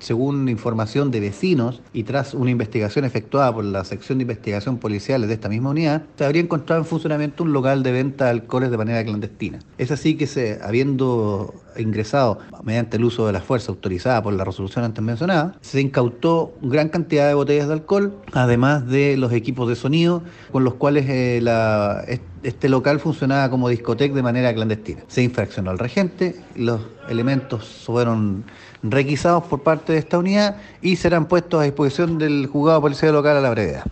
Según información de vecinos y tras una investigación efectuada por la sección de investigación policiales de esta misma unidad, se habría encontrado en funcionamiento un local de venta de alcoholes de manera clandestina. Es así que se, habiendo ingresado mediante el uso de la fuerza autorizada por la resolución antes mencionada, se incautó gran cantidad de botellas de alcohol, además de los equipos de sonido con los cuales eh, este local funcionaba como discoteca de manera clandestina. Se infraccionó al regente, los elementos fueron requisados por parte de esta unidad y serán puestos a disposición del juzgado de policía local a la brevedad.